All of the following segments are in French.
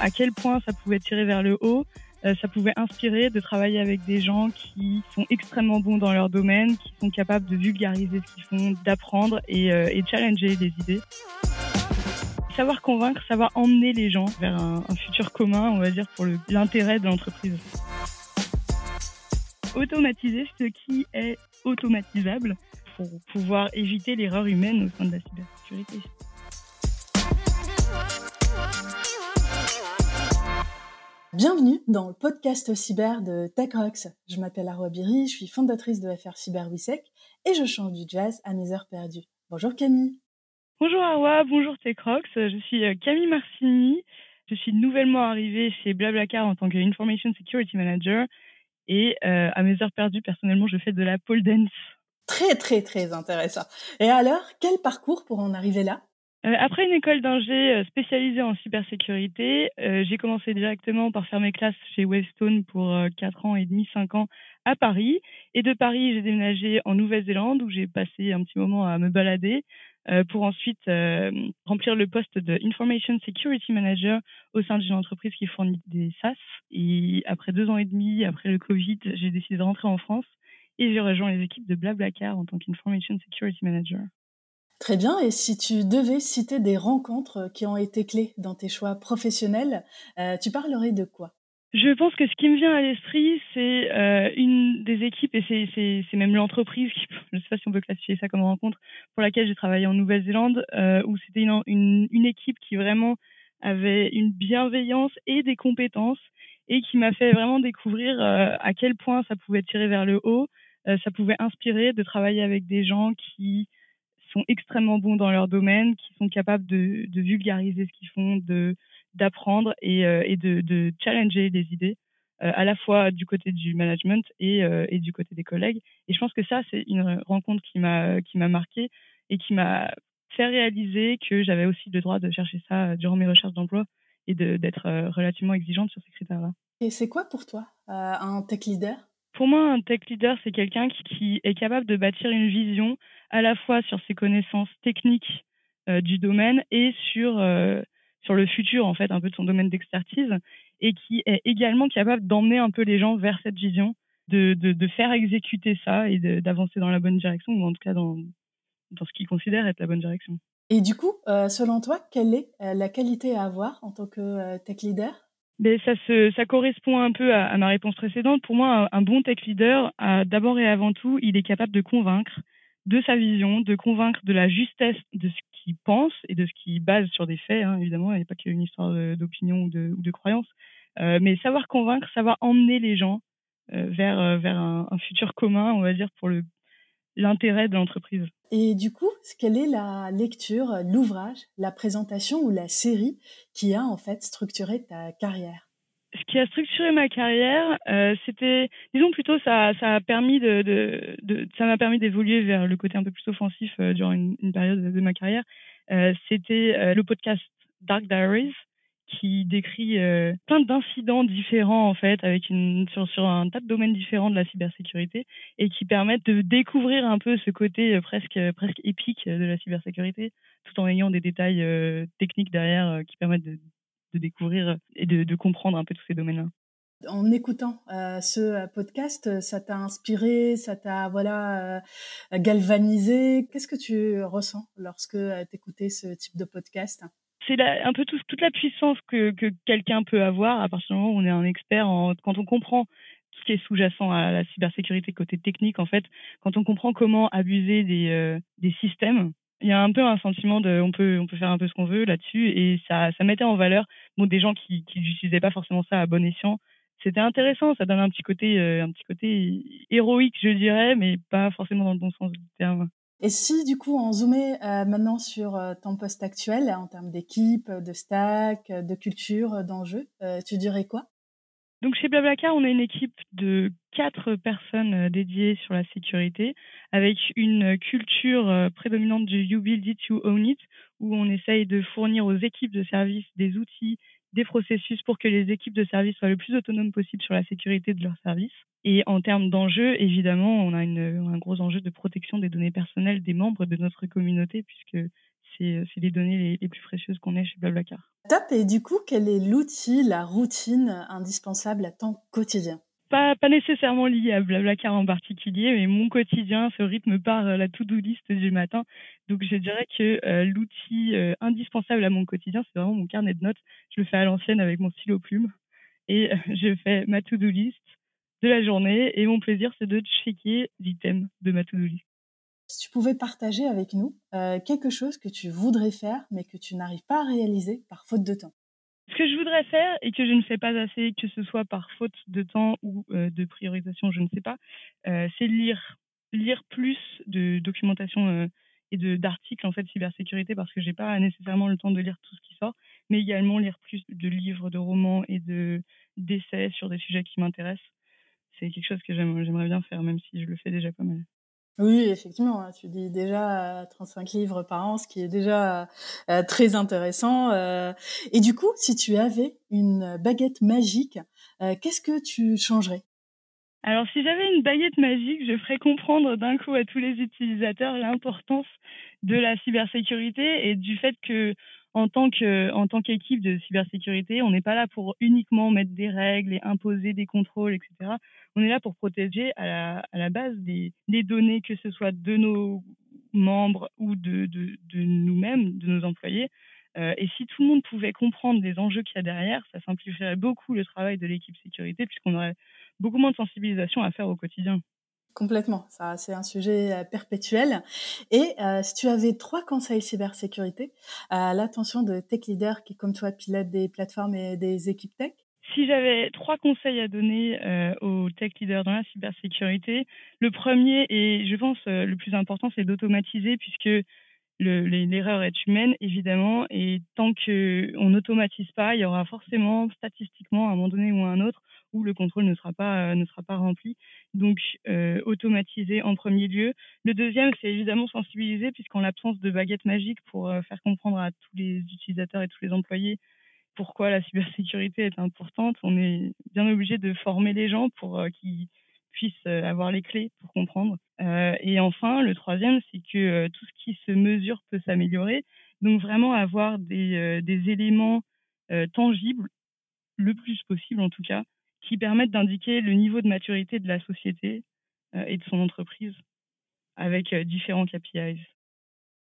à quel point ça pouvait tirer vers le haut, euh, ça pouvait inspirer de travailler avec des gens qui sont extrêmement bons dans leur domaine, qui sont capables de vulgariser ce qu'ils font, d'apprendre et, euh, challenger des idées. Savoir convaincre, savoir emmener les gens vers un, un futur commun, on va dire, pour l'intérêt de l'entreprise. Automatiser ce qui est automatisable pour pouvoir éviter l'erreur humaine au sein de la cybersécurité. Bienvenue dans le podcast cyber de TechRox. Je m'appelle Arwa Biri, je suis fondatrice de FR Cyber Wisec et je chante du jazz à mes heures perdues. Bonjour Camille. Bonjour Arwa, bonjour TechRox. Je suis euh, Camille Marcini. Je suis nouvellement arrivée chez Blablacar en tant que Information Security Manager et euh, à mes heures perdues, personnellement, je fais de la pole dance. Très très très intéressant. Et alors, quel parcours pour en arriver là? Après une école d'ingé euh, spécialisée en cybersécurité, euh, j'ai commencé directement par faire mes classes chez Westone pour 4 ans et demi, 5 ans à Paris. Et de Paris, j'ai déménagé en Nouvelle-Zélande où j'ai passé un petit moment à me balader pour ensuite remplir le poste de Information Security Manager au sein d'une entreprise qui fournit des SaaS. Et après deux ans et demi, après le Covid, j'ai décidé de rentrer en France et j'ai rejoint les équipes de Blablacar en tant qu'Information Security Manager. Très bien. Et si tu devais citer des rencontres qui ont été clés dans tes choix professionnels, euh, tu parlerais de quoi? Je pense que ce qui me vient à l'esprit, c'est euh, une des équipes, et c'est même l'entreprise, je ne sais pas si on peut classifier ça comme rencontre, pour laquelle j'ai travaillé en Nouvelle-Zélande, euh, où c'était une, équipe qui vraiment avait une bienveillance et des compétences, et qui m'a fait vraiment découvrir à quel point ça pouvait tirer vers le haut, ça pouvait inspirer de travailler avec des gens qui sont extrêmement bons dans leur domaine, qui sont capables de, vulgariser ce qu'ils font, de d'apprendre et, euh, et de, de, challenger des idées, euh, à la fois du côté du management et, euh, et, du côté des collègues. Et je pense que ça, c'est une rencontre qui m'a qui m'a marqué et qui m'a fait réaliser que j'avais aussi le droit de chercher ça durant mes recherches d'emploi et d'être relativement exigeante sur ces critères-là. Et c'est quoi pour toi un tech leader? Pour moi, un tech leader, c'est quelqu'un qui, est capable de bâtir une vision à la fois sur ses connaissances techniques euh, du domaine et sur, euh, sur le futur, en fait, un peu de son domaine d'expertise, et qui est également capable d'emmener un peu les gens vers cette vision, de, de, de faire exécuter ça et d'avancer dans la bonne direction, ou en tout cas dans, dans ce qu'il considère être la bonne direction. Et du coup, euh, selon toi, quelle est la qualité à avoir en tant que tech leader? Mais ça, se, ça correspond un peu à, ma réponse précédente. Pour moi, un, bon tech leader, d'abord et avant tout, il est capable de convaincre de sa vision, de convaincre de la justesse de ce qu'il pense et de ce qu'il base sur des faits. Hein, évidemment, il n'y a pas qu'une histoire d'opinion ou de, ou de croyance. Euh, mais savoir convaincre, savoir emmener les gens euh, vers, euh, vers un, un, futur commun, on va dire, pour l'intérêt de l'entreprise. Et du coup, quelle est la lecture, l'ouvrage, la présentation ou la série qui a en fait structuré ta carrière? Ce qui a structuré ma carrière, euh, c'était, disons plutôt, ça, a permis de, ça m'a permis d'évoluer vers le côté un peu plus offensif euh, durant une, période de, ma carrière. Euh, c'était euh, le podcast Dark Diaries qui décrit euh, plein d'incidents différents en fait, avec sur, un tas de domaines différents de la cybersécurité et qui permettent de découvrir un peu ce côté euh, presque presque épique de la cybersécurité, tout en ayant des détails techniques derrière qui permettent de découvrir et de, comprendre un peu tous ces domaines-là. En écoutant euh, ce podcast, ça t'a inspiré, ça t'a voilà euh, galvanisé. Qu'est-ce que tu ressens lorsque euh, tu écoutais ce type de podcast? C'est un peu tout, toute la puissance que, que quelqu'un peut avoir à partir du moment où on est un expert. En, quand on comprend tout ce qui est sous-jacent à la cybersécurité côté technique, en fait, quand on comprend comment abuser des, euh, des systèmes, il y a un peu un sentiment de on peut on peut faire un peu ce qu'on veut là-dessus et ça ça mettait en valeur bon, des gens qui n'utilisaient pas forcément ça à bon escient c'était intéressant ça donne un petit côté euh, un petit côté héroïque je dirais mais pas forcément dans le bon sens du terme et si du coup on zoomait euh, maintenant sur euh, ton poste actuel en termes d'équipe de stack de culture d'enjeux tu dirais quoi? Donc chez Blablacar, on a une équipe de quatre personnes euh, dédiées sur la sécurité, avec une culture euh, prédominante du You Build It, You Own It, où on essaye de fournir aux équipes de service des outils, des processus pour que les équipes de service soient le plus autonomes possible sur la sécurité de leurs services. Et en termes d'enjeux, évidemment, on a un gros enjeu de protection des données personnelles des membres de notre communauté, puisque c'est les données les, plus précieuses qu'on ait chez Blablacar. Top. Et du coup, quel est l'outil, la routine indispensable à ton quotidien? Pas, nécessairement lié à Blablacar en particulier, mais mon quotidien se rythme par la to-do list du matin. Donc je dirais que l'outil indispensable à mon quotidien, c'est vraiment mon carnet de notes. Je le fais à l'ancienne avec mon stylo plume et je fais ma to-do list de la journée et mon plaisir c'est de checker l'items de ma to-do list. Si tu pouvais partager avec nous euh, quelque chose que tu voudrais faire mais que tu n'arrives pas à réaliser par faute de temps. Ce que je voudrais faire et que je ne fais pas assez, que ce soit par faute de temps ou euh, de priorisation, je ne sais pas, euh, c'est lire, lire plus de documentation et de d'articles en fait cybersécurité parce que j'ai pas nécessairement le temps de lire tout ce qui sort, mais également lire plus de livres, de romans et de d'essais sur des sujets qui m'intéressent. C'est quelque chose que j'aimerais bien faire, même si je le fais déjà pas mal. Oui, effectivement, hein, tu dis déjà 35 euh, livres par an, ce qui est déjà euh, très intéressant. Euh. et du coup, si tu avais une baguette magique, qu'est-ce que tu changerais? Alors, si j'avais une baguette magique, je ferais comprendre d'un coup à tous les utilisateurs l'importance de la cybersécurité et du fait que en tant qu'équipe de cybersécurité, on n'est pas là pour uniquement mettre des règles et imposer des contrôles, etc. On est là pour protéger à la, base des, données, que ce soit de nos membres ou de nous-mêmes, de nos employés. Euh, et si tout le monde pouvait comprendre les enjeux qu'il y a derrière, ça simplifierait beaucoup le travail de l'équipe sécurité puisqu'on aurait beaucoup moins de sensibilisation à faire au quotidien. Complètement, c'est un sujet euh, perpétuel. Et euh, si tu avais trois conseils cybersécurité à l'attention de tech leaders qui, comme toi, pilotent des plateformes et des équipes tech? Si j'avais trois conseils à donner euh, aux tech leaders dans la cybersécurité, le premier et je pense le plus important, c'est d'automatiser puisque l'erreur est humaine, évidemment, et tant qu'on n'automatise pas, il y aura forcément, statistiquement, un moment donné ou à un autre, où le contrôle ne sera pas, ne sera pas rempli. Donc, euh, automatiser en premier lieu. Le deuxième, c'est évidemment sensibiliser, puisqu'en l'absence de baguette magique pour euh, faire comprendre à tous les utilisateurs et tous les employés pourquoi la cybersécurité est importante, on est bien obligé de former les gens pour euh, qu'ils puissent avoir les clés pour comprendre. et enfin, le troisième, c'est que tout ce qui se mesure peut s'améliorer. Donc, vraiment avoir des, des éléments tangibles, le plus possible en tout cas, qui permettent d'indiquer le niveau de maturité de la société euh, et de son entreprise avec euh, différents KPIs.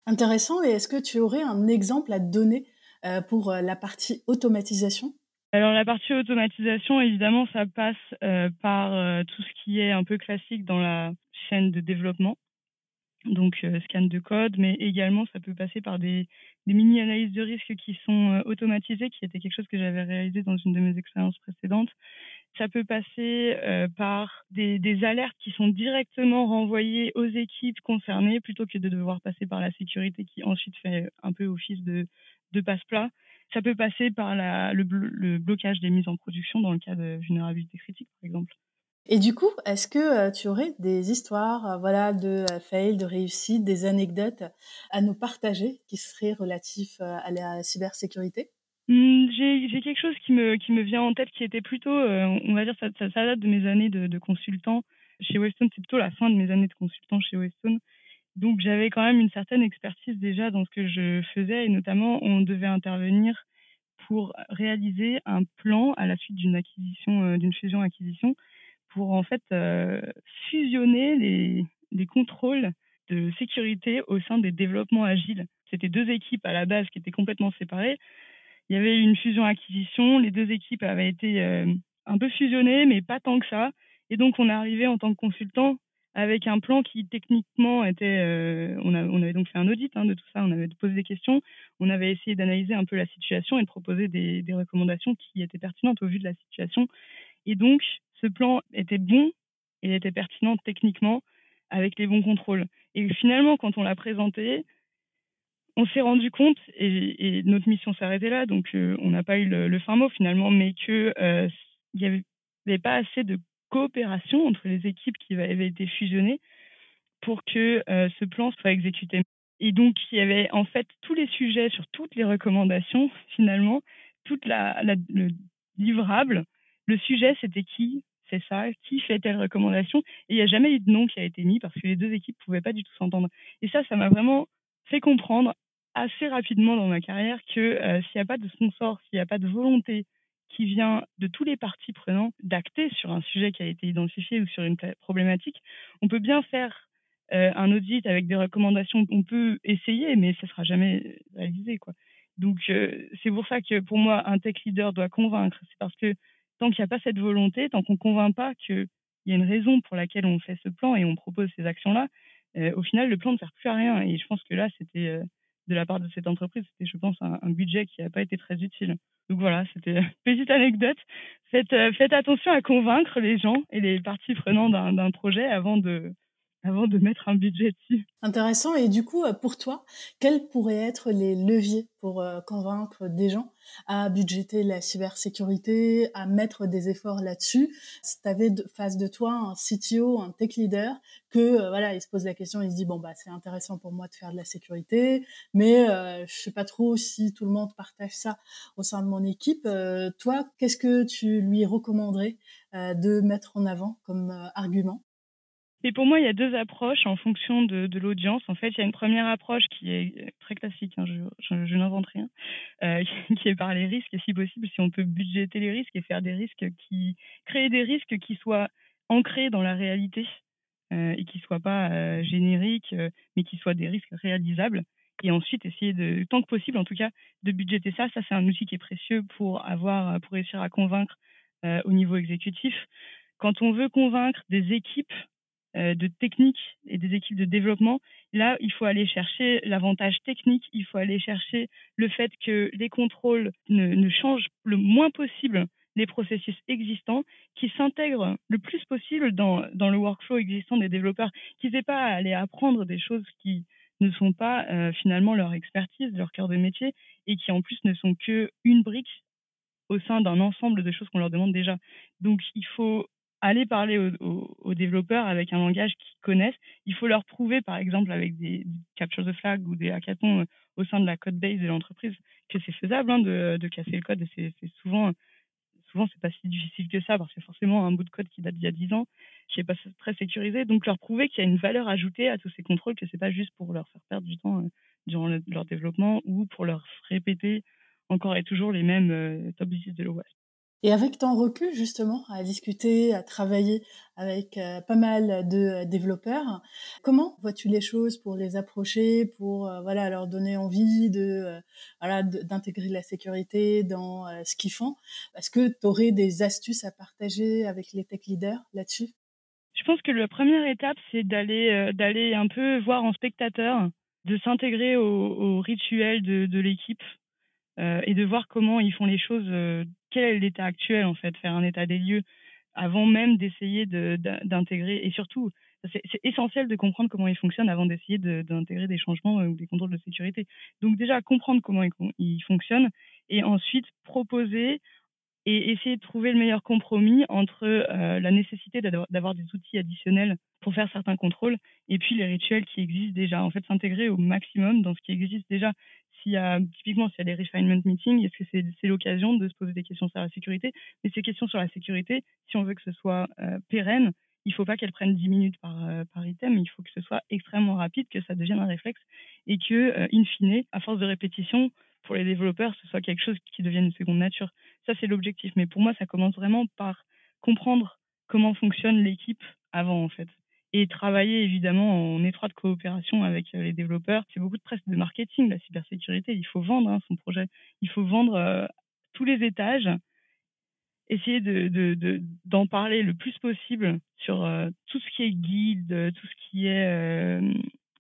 Intéressant. Et est-ce que tu aurais un exemple à donner euh, pour la partie automatisation? Alors la partie automatisation, évidemment, ça passe par tout ce qui est un peu classique dans la chaîne de développement, donc scan de code, mais également ça peut passer par des, des mini-analyses de risque qui sont automatisées, qui était quelque chose que j'avais réalisé dans une de mes expériences précédentes, ça peut passer euh, par des, des, alertes qui sont directement renvoyées aux équipes concernées plutôt que de devoir passer par la sécurité qui ensuite fait un peu office de, de passe-plat. Ça peut passer par la, le, le, blocage des mises en production dans le cas de vulnérabilité critique, par exemple. Et du coup, est-ce que euh, tu aurais des histoires euh, voilà, de fail, de réussite, des anecdotes à nous partager qui seraient relatifs à la cybersécurité? Mmh, j'ai quelque chose qui me, qui me vient en tête qui était plutôt, euh, on va dire, ça, ça, date de mes années de, de consultant chez Weston. C'est plutôt la fin de mes années de consultant chez Weston. Donc j'avais quand même une certaine expertise déjà dans ce que je faisais et notamment on devait intervenir pour réaliser un plan à la suite d'une acquisition, euh, d'une fusion-acquisition pour en fait euh, fusionner les, les contrôles de sécurité au sein des développements agiles. C'était deux équipes à la base qui étaient complètement séparées il y avait une fusion-acquisition. Les deux équipes avaient été euh, un peu fusionnées, mais pas tant que ça. Et donc, on est arrivé en tant que consultant avec un plan qui techniquement était. Euh, on, avait donc fait un audit hein, de tout ça, on avait posé des questions, on avait essayé d'analyser un peu la situation et de proposer des, recommandations qui étaient pertinentes au vu de la situation. Et donc, ce plan était bon et était pertinent techniquement avec les bons contrôles. Et finalement, quand on l'a présenté, on s'est rendu compte, et, notre mission arrêtée là, donc euh, on n'a pas eu le, fin mot finalement, mais euh, n'y avait, pas assez de coopération entre les équipes qui avaient été fusionnées pour que euh, ce plan soit exécuté. Et donc, il y avait en fait tous les sujets sur toutes les recommandations, finalement, toute la, le livrable. Le sujet, c'était qui c'est ça, qui fait telle recommandation. Et il n'y a jamais eu de nom qui a été mis parce que les deux équipes ne pouvaient pas du tout s'entendre. Et ça, ça m'a vraiment fait comprendre assez rapidement dans ma carrière que s'il n'y a pas de sponsor, s'il n'y a pas de volonté qui vient de tous les parties prenants d'acter sur un sujet qui a été identifié ou sur une problématique, on peut bien faire un audit avec des recommandations, on peut essayer, mais ça sera jamais réalisé, quoi. Donc c'est pour ça que pour moi un tech leader doit convaincre. C'est parce que tant qu'il n'y a pas cette volonté, tant qu'on ne convainc pas qu'il y a une raison pour laquelle on fait ce plan et on propose ces actions-là, euh, au final, le plan ne sert plus à rien. Et je pense que là, c'était euh, de la part de cette entreprise, c'était, je pense, un, budget qui n'a pas été très utile. Donc voilà, c'était petite anecdote. Faites, euh, faites attention à convaincre les gens et les parties prenantes d'un projet avant de, avant de mettre un budget dessus. Intéressant. Et du coup, euh, pour toi, quels pourraient être les leviers pour euh, convaincre des gens à budgéter la cybersécurité, à mettre des efforts là-dessus? Si tu avais face de toi un CTO, un tech leader, que euh, voilà, il se pose la question, il se dit bon bah c'est intéressant pour moi de faire de la sécurité, mais euh, je sais pas trop si tout le monde partage ça au sein de mon équipe. toi, qu'est-ce que tu lui recommanderais de mettre en avant comme argument? Et pour moi, il y a deux approches en fonction de, l'audience. En fait, il y a une première approche qui est très classique, hein, je, n'invente rien, euh, qui est par les risques. Et si possible, si on peut budgéter les risques et faire des risques qui créer des risques qui soient ancrés dans la réalité euh, et qui soient pas euh, génériques, euh, mais qui soient des risques réalisables. Et ensuite, essayer de, tant que possible, en tout cas, de budgéter ça. Ça, c'est un outil qui est précieux pour avoir, pour réussir à convaincre euh, au niveau exécutif. Quand on veut convaincre des équipes euh, de technique et des équipes de développement. Là, il faut aller chercher l'avantage technique, il faut aller chercher le fait que les contrôles ne, changent le moins possible les processus existants, qui s'intègrent le plus possible dans, dans le workflow existant des développeurs, qu'ils n'aient pas à aller apprendre des choses qui ne sont pas euh, finalement leur expertise, leur cœur de métier, et qui en plus ne sont que une brique au sein d'un ensemble de choses qu'on leur demande déjà. Donc il faut aller parler aux, développeurs avec un langage qu'ils connaissent. Il faut leur prouver, par exemple, avec des, captures de flag ou des hackathons euh, au sein de la code base de l'entreprise, que c'est faisable hein, de, casser le code. C'est souvent, souvent c'est pas si difficile que ça parce que forcément un bout de code qui date d'il y a 10 ans, qui est pas très sécurisé. Donc leur prouver qu'il y a une valeur ajoutée à tous ces contrôles, que c'est pas juste pour leur faire perdre du temps euh, durant leur développement ou pour leur répéter encore et toujours les mêmes euh, top 10 de l'OWASP. Et avec ton recul, justement, à discuter, à travailler avec euh, pas mal de euh, développeurs, comment vois-tu les choses pour les approcher, pour euh, voilà leur donner envie de voilà d'intégrer la sécurité dans ce qu'ils font? Est-ce que tu aurais des astuces à partager avec les tech leaders là-dessus? Je pense que la première étape, c'est d'aller d'aller un peu voir en spectateur, de s'intégrer au, rituel de, l'équipe, et de voir comment ils font les choses, quel est l'état actuel en fait, faire un état des lieux avant même d'essayer d'intégrer et surtout c'est essentiel de comprendre comment ils fonctionnent avant d'essayer d'intégrer des changements euh, ou des contrôles de sécurité. Donc déjà comprendre comment ils, ils fonctionnent et ensuite proposer et essayer de trouver le meilleur compromis entre euh, la nécessité d'avoir des outils additionnels pour faire certains contrôles et puis les rituels qui existent déjà. En fait, s'intégrer au maximum dans ce qui existe déjà s'il y a, typiquement, s'il y a des refinement meetings, est-ce que c'est l'occasion de se poser des questions sur la sécurité? Mais ces questions sur la sécurité, si on veut que ce soit euh, pérenne, il ne faut pas qu'elles prennent 10 minutes par, euh, par item, il faut que ce soit extrêmement rapide, que ça devienne un réflexe et que, euh, in fine, à force de répétition, pour les développeurs, ce soit quelque chose qui devienne une seconde nature. Ça, c'est l'objectif. Mais pour moi, ça commence vraiment par comprendre comment fonctionne l'équipe avant, en fait et travailler évidemment en étroite coopération avec euh, les développeurs. C'est beaucoup de presse de marketing, la cybersécurité. Il faut vendre hein, son projet. Il faut vendre euh, tous les étages, essayer de, de, d'en parler le plus possible sur euh, tout ce qui est guide, tout ce qui est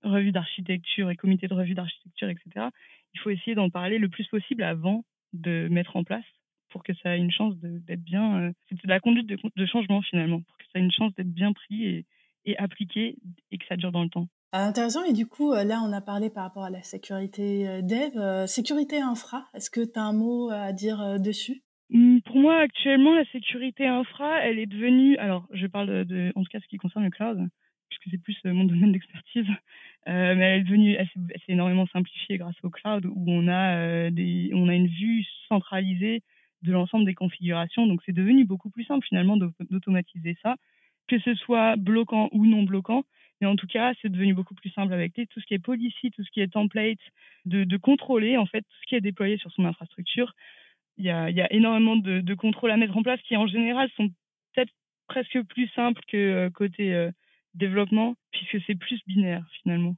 revue d'architecture et comité de revue d'architecture, etc. Il faut essayer d'en parler le plus possible avant de mettre en place pour que ça ait une chance d'être bien. c'est de la conduite de, de changement finalement, pour que ça ait une chance d'être bien pris et appliqué et que ça dure dans le temps. Ah, intéressant. Et du coup, euh, là, on a parlé par rapport à la sécurité euh, dev. Euh, sécurité infra, est-ce que tu as un mot à dire dessus? Mmh, Pour moi, actuellement, la sécurité infra, elle est devenue, alors je parle de, en tout cas ce qui concerne le cloud, puisque c'est plus mon domaine d'expertise, mais elle est devenue, elle s'est énormément simplifiée grâce au cloud, où on a, des, on a une vue centralisée de l'ensemble des configurations. Donc, c'est devenu beaucoup plus simple finalement d'automatiser ça que ce soit bloquant ou non bloquant, Mais en tout cas, c'est devenu beaucoup plus simple avec tout ce qui est policy, tout ce qui est template, de, contrôler en fait tout ce qui est déployé sur son infrastructure. Il y a, y a énormément de, contrôles à mettre en place qui en général sont peut-être presque plus simples que euh, côté euh, développement, puisque c'est plus binaire finalement.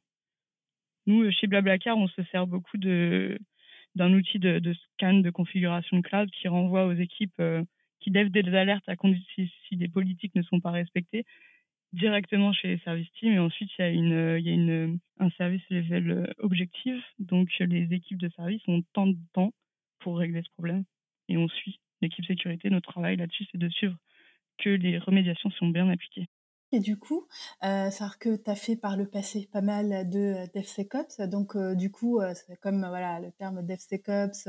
Nous, chez Blablacar, on se sert beaucoup d'un outil de, scan de configuration de cloud qui renvoie aux équipes euh, qui lèvent des alertes à si, si des politiques ne sont pas respectées directement chez les services team. Et ensuite il y a une il y a une un service level euh, objectif. Donc les équipes de service ont tant de temps pour régler ce problème. Et on suit l'équipe sécurité. Notre travail là-dessus c'est de suivre que les remédiations sont bien appliquées et du coup, euh, savoir que tu as fait par le passé pas mal de euh, DevSecOps. Donc, euh, du coup, euh, c'est comme voilà le terme DevSecOps,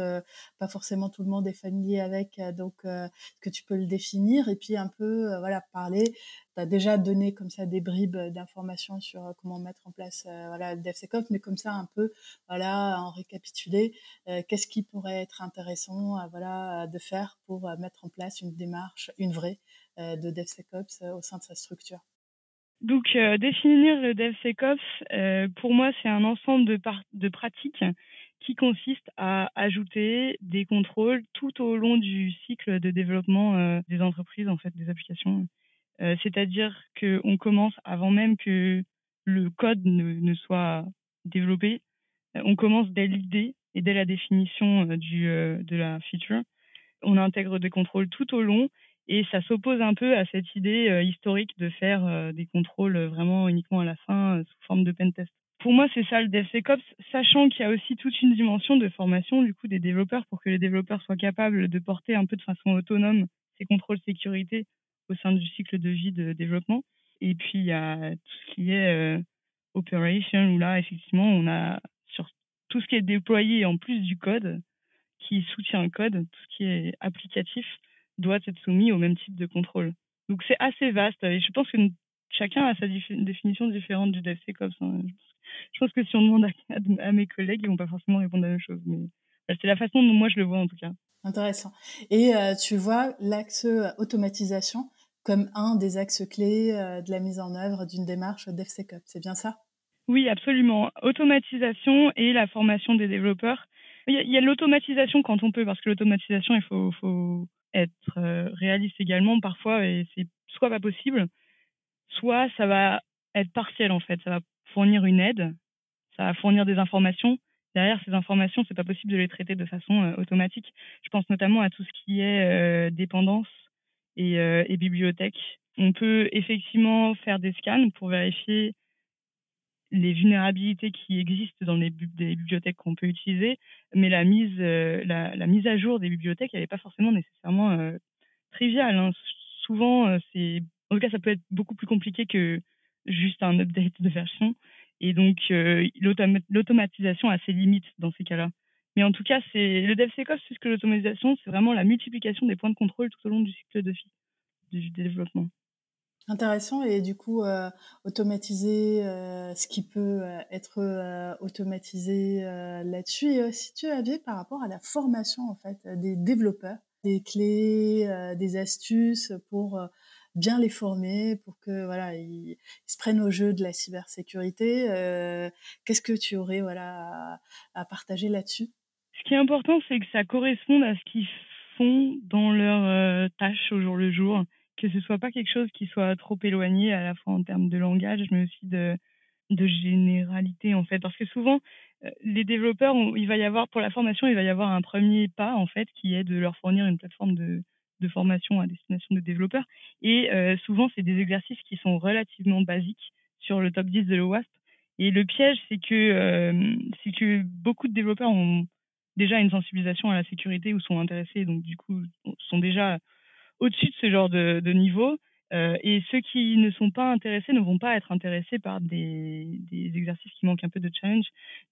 pas forcément tout le monde est familier avec. donc, que tu peux le définir? Et puis un peu voilà parler. Tu as déjà donné comme ça des bribes d'informations sur comment mettre en place voilà DevSecOps, mais comme ça un peu voilà en récapituler, qu'est-ce qui pourrait être intéressant voilà de faire pour mettre en place une démarche, une vraie euh, de DevSecOps euh, au sein de sa structure donc, euh, définir le DevSecOps, euh, pour moi, c'est un ensemble de, pratiques qui consiste à ajouter des contrôles tout au long du cycle de développement euh, des entreprises, en fait, des applications. C'est-à-dire qu'on commence avant même que le code ne, ne soit développé. on commence dès l'idée et dès la définition du, de la feature. On intègre des contrôles tout au long et ça s'oppose un peu à cette idée euh, historique de faire euh, des contrôles vraiment uniquement à la fin euh, sous forme de pentest. Pour moi, c'est ça le DevSecOps, sachant qu'il y a aussi toute une dimension de formation du coup des développeurs pour que les développeurs soient capables de porter un peu de façon autonome ces contrôles sécurité au sein du cycle de vie de développement. Et puis il y a tout ce qui est operation où là effectivement on a sur tout ce qui est déployé en plus du code qui soutient le code, tout ce qui est applicatif, doit être soumis au même type de contrôle. Donc c'est assez vaste et je pense que chacun a sa définition différente du DevSecOps. Hein. Je pense que si on demande à, mes collègues, ils vont pas forcément répondre à la même chose. Mais c'est la façon dont moi je le vois en tout cas. Intéressant. Et euh, tu vois l'axe euh, automatisation comme un des axes clés euh, de la mise en œuvre d'une démarche DevSecOps. C'est bien ça? Oui, absolument. Automatisation et la formation des développeurs. Il y a, a l'automatisation quand on peut, parce que l'automatisation, il faut, faut être euh, réaliste également parfois et c'est soit pas possible, soit ça va être partiel en fait. Ça va fournir une aide, ça va fournir des informations. Derrière ces informations, c'est pas possible de les traiter de façon euh, automatique. Je pense notamment à tout ce qui est euh, dépendance et, et bibliothèque. On peut effectivement faire des scans pour vérifier les vulnérabilités qui existent dans les bibliothèques qu'on peut utiliser, mais la mise, euh, la, mise à jour des bibliothèques, elle n'est pas forcément nécessairement euh, triviale. Hein. Souvent, euh, c'est, en tout cas, ça peut être beaucoup plus compliqué que juste un update de version. Et donc, l'automatisation a ses limites dans ces cas-là. Mais en tout cas, c'est le DevSecOps plus que l'automatisation, c'est vraiment la multiplication des points de contrôle tout au long du cycle de vie du développement. Intéressant et du coup euh, automatiser euh, ce qui peut euh, être automatisé là-dessus. Et si tu avais par rapport à la formation en fait des développeurs des clés des astuces pour bien les former pour que voilà ils, se prennent au jeu de la cybersécurité qu'est-ce que tu aurais voilà à partager là-dessus? Ce qui est important c'est que ça corresponde à ce qu'ils font dans leurs tâches au jour le jour que ce soit pas quelque chose qui soit trop éloigné à la fois en termes de langage, mais aussi de, généralité en fait. Parce que souvent, euh, les développeurs, il va y avoir pour la formation, il va y avoir un premier pas en fait qui est de leur fournir une plateforme de, de formation à destination de développeurs. Et euh, souvent, c'est des exercices qui sont relativement basiques sur le top 10 de l'OWASP. Et le piège, c'est que, euh, c'est que beaucoup de développeurs ont déjà une sensibilisation à la sécurité ou sont intéressés, donc du coup, sont déjà au-dessus de ce genre de, de niveau. Euh, et ceux qui ne sont pas intéressés ne vont pas être intéressés par des, des, exercices qui manquent un peu de challenge.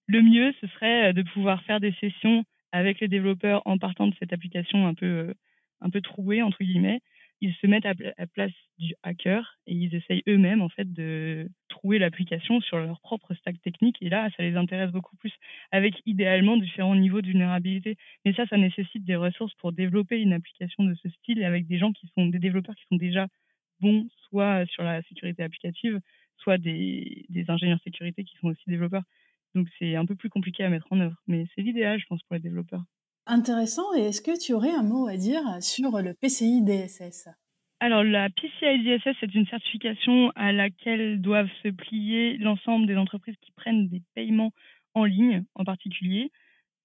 Le mieux, ce serait de pouvoir faire des sessions avec les développeurs en partant de cette application un peu, euh, un peu trouée, entre guillemets, ils se mettent à, la place du hacker et ils essayent eux-mêmes en fait de trouver l'application sur leur propre stack technique et là ça les intéresse beaucoup plus avec idéalement différents niveaux de vulnérabilité mais ça ça nécessite des ressources pour développer une application de ce style avec des gens qui sont des développeurs qui sont déjà bons soit sur la sécurité applicative soit des, des ingénieurs sécurité qui sont aussi développeurs. Donc c'est un peu plus compliqué à mettre en œuvre, mais c'est l'idéal, je pense, pour les développeurs. Intéressant. Et est-ce que tu aurais un mot à dire sur le PCI DSS alors, la PCI DSS, c'est une certification à laquelle doivent se plier l'ensemble des entreprises qui prennent des paiements en ligne, en particulier.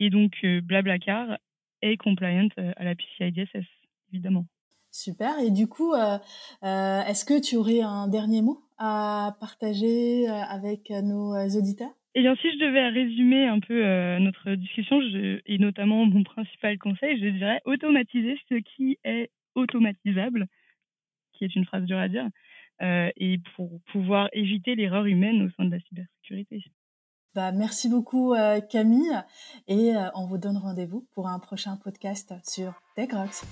Et donc, euh, Blablacar est compliant euh, à la PCI DSS, évidemment. Super. Et du coup, euh, est-ce que tu aurais un dernier mot à partager avec nos auditeurs? Eh bien, si je devais résumer un peu notre discussion, et notamment mon principal conseil, je dirais automatiser ce qui est automatisable qui est une phrase dure à dire, euh, et pour pouvoir éviter l'erreur humaine au sein de la cybersécurité. Bah, merci beaucoup euh, Camille et euh, on vous donne rendez-vous pour un prochain podcast sur TechRox.